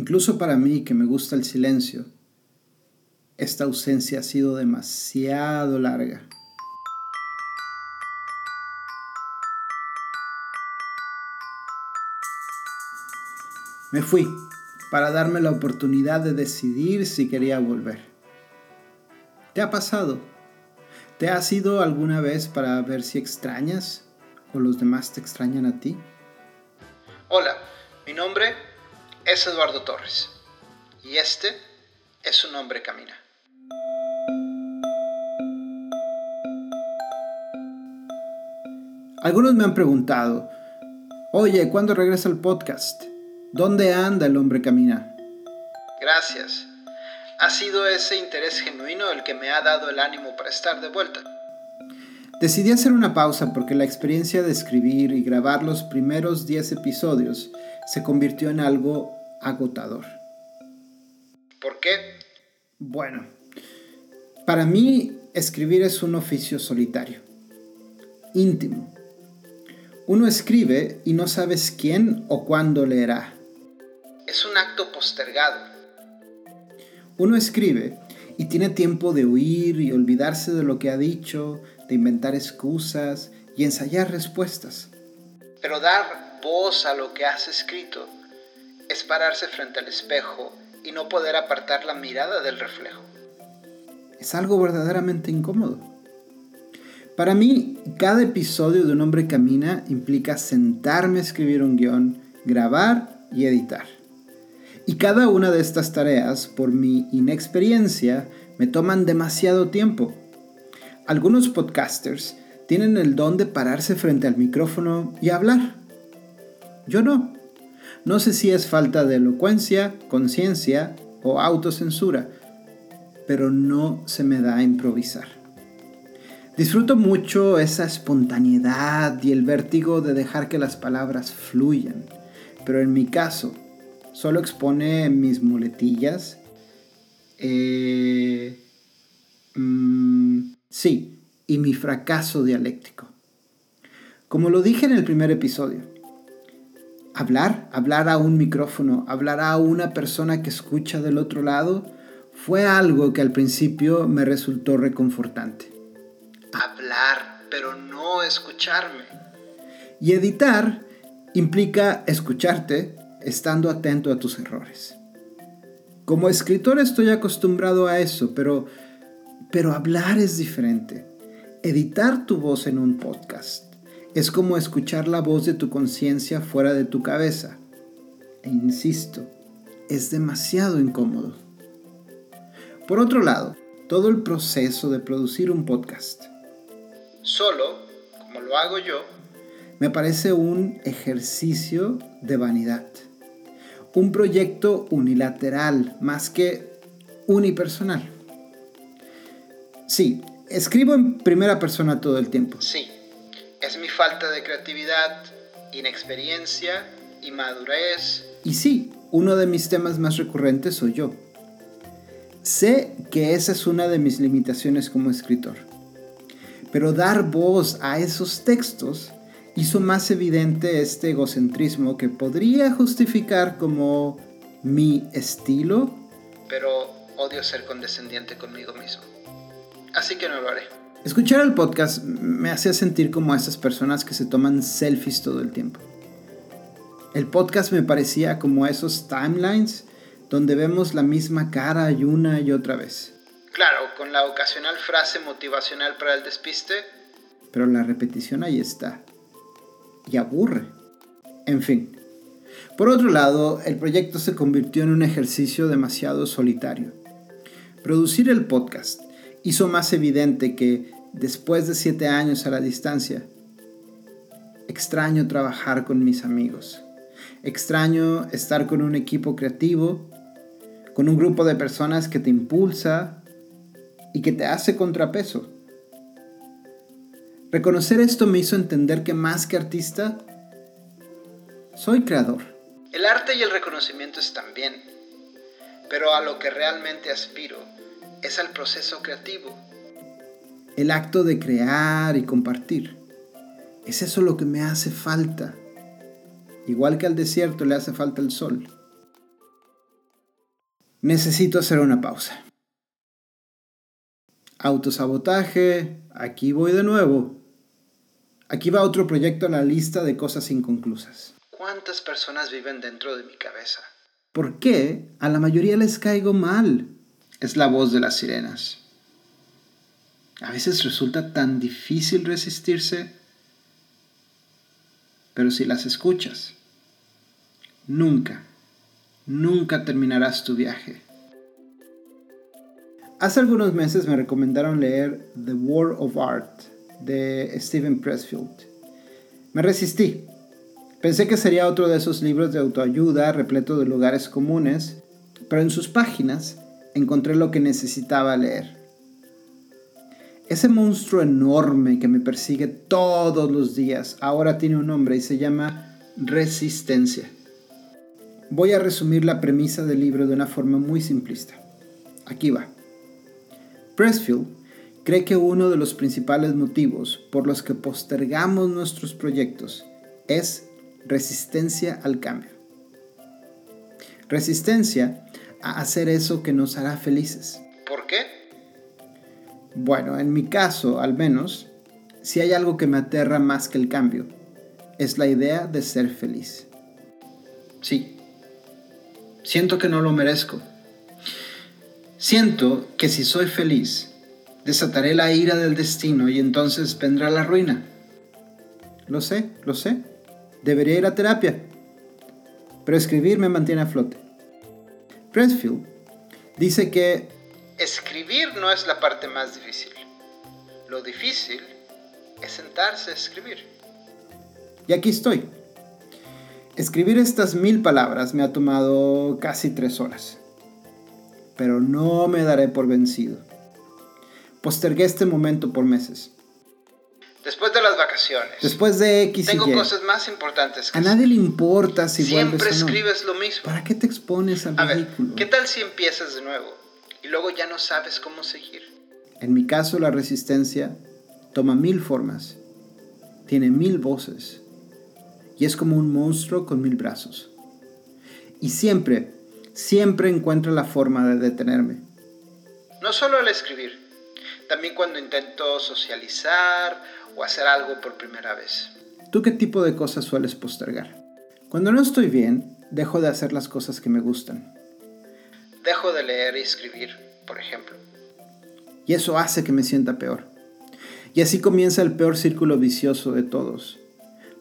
Incluso para mí, que me gusta el silencio, esta ausencia ha sido demasiado larga. Me fui para darme la oportunidad de decidir si quería volver. ¿Te ha pasado? ¿Te has ido alguna vez para ver si extrañas o los demás te extrañan a ti? Hola, mi nombre es Eduardo Torres y este es un hombre camina. Algunos me han preguntado, oye, ¿cuándo regresa el podcast? ¿Dónde anda el hombre camina? Gracias. Ha sido ese interés genuino el que me ha dado el ánimo para estar de vuelta. Decidí hacer una pausa porque la experiencia de escribir y grabar los primeros 10 episodios se convirtió en algo agotador. ¿Por qué? Bueno, para mí escribir es un oficio solitario, íntimo. Uno escribe y no sabes quién o cuándo leerá es un acto postergado. Uno escribe y tiene tiempo de huir y olvidarse de lo que ha dicho, de inventar excusas y ensayar respuestas. Pero dar voz a lo que has escrito es pararse frente al espejo y no poder apartar la mirada del reflejo. Es algo verdaderamente incómodo. Para mí, cada episodio de Un hombre camina implica sentarme a escribir un guion, grabar y editar. Y cada una de estas tareas, por mi inexperiencia, me toman demasiado tiempo. Algunos podcasters tienen el don de pararse frente al micrófono y hablar. Yo no. No sé si es falta de elocuencia, conciencia o autocensura, pero no se me da a improvisar. Disfruto mucho esa espontaneidad y el vértigo de dejar que las palabras fluyan, pero en mi caso, solo expone mis muletillas. Eh, mm, sí, y mi fracaso dialéctico. Como lo dije en el primer episodio, hablar, hablar a un micrófono, hablar a una persona que escucha del otro lado, fue algo que al principio me resultó reconfortante. Hablar, pero no escucharme. Y editar implica escucharte, estando atento a tus errores. Como escritor estoy acostumbrado a eso, pero, pero hablar es diferente. Editar tu voz en un podcast es como escuchar la voz de tu conciencia fuera de tu cabeza. E insisto, es demasiado incómodo. Por otro lado, todo el proceso de producir un podcast. Solo, como lo hago yo, me parece un ejercicio de vanidad un proyecto unilateral más que unipersonal. Sí, escribo en primera persona todo el tiempo. Sí, es mi falta de creatividad, inexperiencia y madurez. Y sí, uno de mis temas más recurrentes soy yo. Sé que esa es una de mis limitaciones como escritor. Pero dar voz a esos textos hizo más evidente este egocentrismo que podría justificar como mi estilo. Pero odio ser condescendiente conmigo mismo. Así que no lo haré. Escuchar el podcast me hacía sentir como a esas personas que se toman selfies todo el tiempo. El podcast me parecía como esos timelines donde vemos la misma cara y una y otra vez. Claro, con la ocasional frase motivacional para el despiste. Pero la repetición ahí está y aburre. En fin. Por otro lado, el proyecto se convirtió en un ejercicio demasiado solitario. Producir el podcast hizo más evidente que, después de siete años a la distancia, extraño trabajar con mis amigos. Extraño estar con un equipo creativo, con un grupo de personas que te impulsa y que te hace contrapeso. Reconocer esto me hizo entender que más que artista, soy creador. El arte y el reconocimiento están bien, pero a lo que realmente aspiro es al proceso creativo. El acto de crear y compartir. Es eso lo que me hace falta. Igual que al desierto le hace falta el sol. Necesito hacer una pausa. Autosabotaje, aquí voy de nuevo. Aquí va otro proyecto a la lista de cosas inconclusas. ¿Cuántas personas viven dentro de mi cabeza? ¿Por qué a la mayoría les caigo mal? Es la voz de las sirenas. A veces resulta tan difícil resistirse, pero si las escuchas, nunca, nunca terminarás tu viaje. Hace algunos meses me recomendaron leer The War of Art de Steven Pressfield. Me resistí. Pensé que sería otro de esos libros de autoayuda repleto de lugares comunes, pero en sus páginas encontré lo que necesitaba leer. Ese monstruo enorme que me persigue todos los días ahora tiene un nombre y se llama resistencia. Voy a resumir la premisa del libro de una forma muy simplista. Aquí va. Pressfield cree que uno de los principales motivos por los que postergamos nuestros proyectos es resistencia al cambio. Resistencia a hacer eso que nos hará felices. ¿Por qué? Bueno, en mi caso, al menos, si hay algo que me aterra más que el cambio, es la idea de ser feliz. Sí, siento que no lo merezco. Siento que si soy feliz, desataré la ira del destino y entonces vendrá la ruina. Lo sé, lo sé. Debería ir a terapia. Pero escribir me mantiene a flote. Pressfield dice que Escribir no es la parte más difícil. Lo difícil es sentarse a escribir. Y aquí estoy. Escribir estas mil palabras me ha tomado casi tres horas. Pero no me daré por vencido. Postergué este momento por meses. Después de las vacaciones. Después de X Tengo y cosas más importantes que A nadie le importa si Siempre vuelves o no. escribes lo mismo. ¿Para qué te expones al A ver, ridículo? ¿qué tal si empiezas de nuevo y luego ya no sabes cómo seguir? En mi caso, la resistencia toma mil formas, tiene mil voces y es como un monstruo con mil brazos. Y siempre, siempre encuentra la forma de detenerme. No solo al escribir, también cuando intento socializar o hacer algo por primera vez. ¿Tú qué tipo de cosas sueles postergar? Cuando no estoy bien, dejo de hacer las cosas que me gustan. Dejo de leer y escribir, por ejemplo. Y eso hace que me sienta peor. Y así comienza el peor círculo vicioso de todos.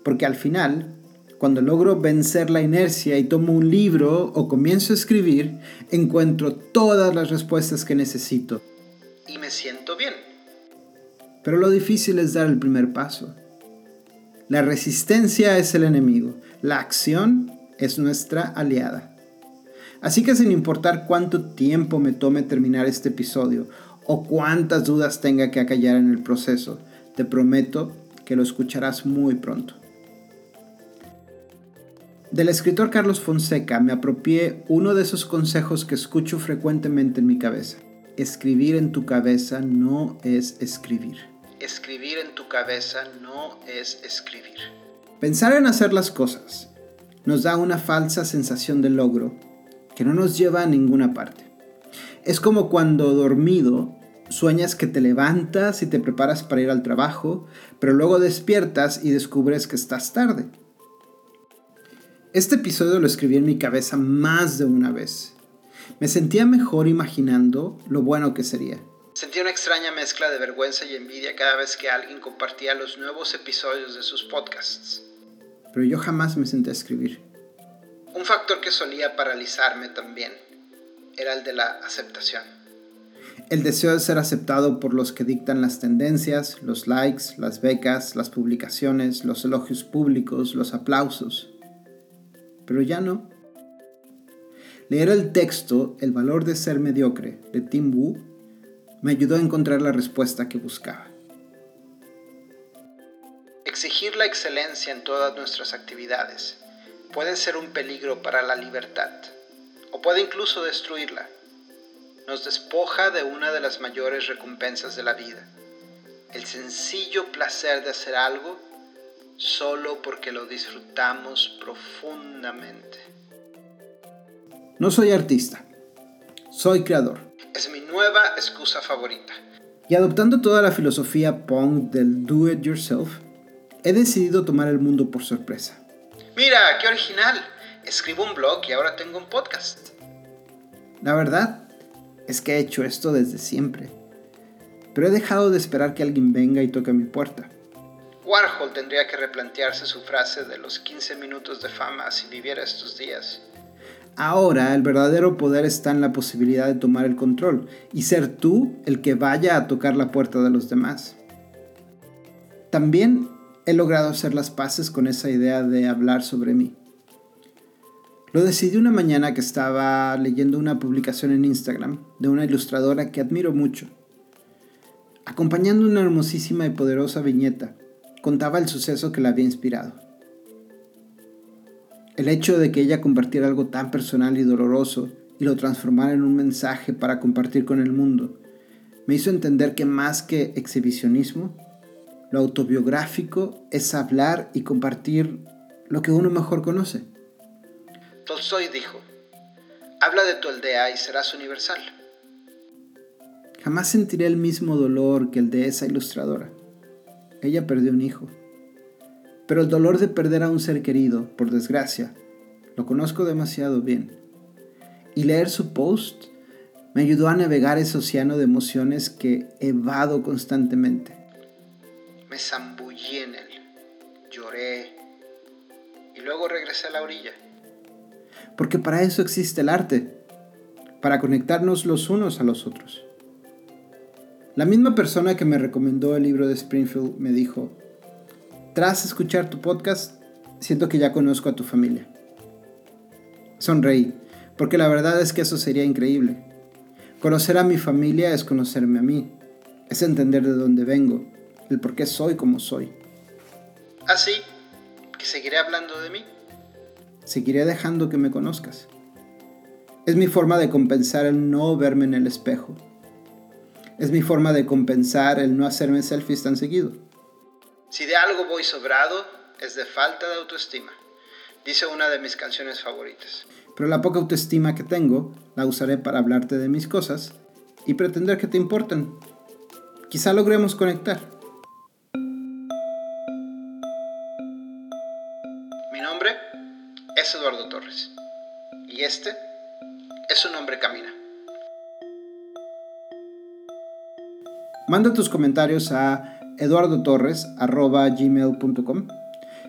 Porque al final, cuando logro vencer la inercia y tomo un libro o comienzo a escribir, encuentro todas las respuestas que necesito. Y me siento bien. Pero lo difícil es dar el primer paso. La resistencia es el enemigo, la acción es nuestra aliada. Así que sin importar cuánto tiempo me tome terminar este episodio o cuántas dudas tenga que acallar en el proceso, te prometo que lo escucharás muy pronto. Del escritor Carlos Fonseca me apropié uno de esos consejos que escucho frecuentemente en mi cabeza. Escribir en tu cabeza no es escribir. Escribir en tu cabeza no es escribir. Pensar en hacer las cosas nos da una falsa sensación de logro que no nos lleva a ninguna parte. Es como cuando dormido sueñas que te levantas y te preparas para ir al trabajo, pero luego despiertas y descubres que estás tarde. Este episodio lo escribí en mi cabeza más de una vez. Me sentía mejor imaginando lo bueno que sería. Sentí una extraña mezcla de vergüenza y envidia cada vez que alguien compartía los nuevos episodios de sus podcasts. Pero yo jamás me senté a escribir. Un factor que solía paralizarme también era el de la aceptación. El deseo de ser aceptado por los que dictan las tendencias, los likes, las becas, las publicaciones, los elogios públicos, los aplausos. Pero ya no. Leer el texto El valor de ser mediocre de Tim Wu me ayudó a encontrar la respuesta que buscaba. Exigir la excelencia en todas nuestras actividades puede ser un peligro para la libertad o puede incluso destruirla. Nos despoja de una de las mayores recompensas de la vida, el sencillo placer de hacer algo solo porque lo disfrutamos profundamente. No soy artista. Soy creador. Es mi nueva excusa favorita. Y adoptando toda la filosofía punk del do it yourself, he decidido tomar el mundo por sorpresa. Mira, qué original. Escribo un blog y ahora tengo un podcast. La verdad es que he hecho esto desde siempre. Pero he dejado de esperar que alguien venga y toque mi puerta. Warhol tendría que replantearse su frase de los 15 minutos de fama si viviera estos días. Ahora el verdadero poder está en la posibilidad de tomar el control y ser tú el que vaya a tocar la puerta de los demás. También he logrado hacer las paces con esa idea de hablar sobre mí. Lo decidí una mañana que estaba leyendo una publicación en Instagram de una ilustradora que admiro mucho. Acompañando una hermosísima y poderosa viñeta, contaba el suceso que la había inspirado. El hecho de que ella compartiera algo tan personal y doloroso y lo transformara en un mensaje para compartir con el mundo, me hizo entender que más que exhibicionismo, lo autobiográfico es hablar y compartir lo que uno mejor conoce. Tolstoy dijo, habla de tu aldea y serás universal. Jamás sentiré el mismo dolor que el de esa ilustradora. Ella perdió un hijo. Pero el dolor de perder a un ser querido, por desgracia, lo conozco demasiado bien. Y leer su post me ayudó a navegar ese océano de emociones que evado constantemente. Me zambullí en él, lloré y luego regresé a la orilla porque para eso existe el arte, para conectarnos los unos a los otros. La misma persona que me recomendó el libro de Springfield me dijo, tras escuchar tu podcast, siento que ya conozco a tu familia. Sonreí, porque la verdad es que eso sería increíble. Conocer a mi familia es conocerme a mí, es entender de dónde vengo, el por qué soy como soy. Así que seguiré hablando de mí seguiré dejando que me conozcas. Es mi forma de compensar el no verme en el espejo. Es mi forma de compensar el no hacerme selfies tan seguido. Si de algo voy sobrado, es de falta de autoestima, dice una de mis canciones favoritas. Pero la poca autoestima que tengo la usaré para hablarte de mis cosas y pretender que te importan. Quizá logremos conectar. es Eduardo Torres. Y este es un hombre camina. Manda tus comentarios a eduardotorres.gmail.com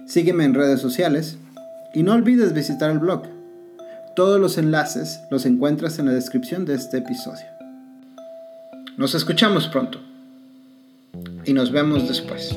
Sígueme en redes sociales y no olvides visitar el blog. Todos los enlaces los encuentras en la descripción de este episodio. Nos escuchamos pronto y nos vemos después.